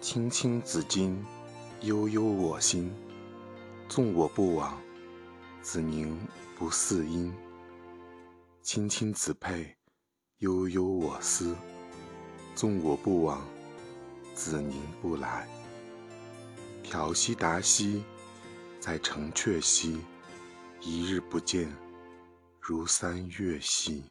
青青子衿悠悠我心。纵我不往子宁不嗣音青青子佩悠悠我思。纵我不往子宁不来。眺兮达兮在城阙兮。一日不见如三月兮。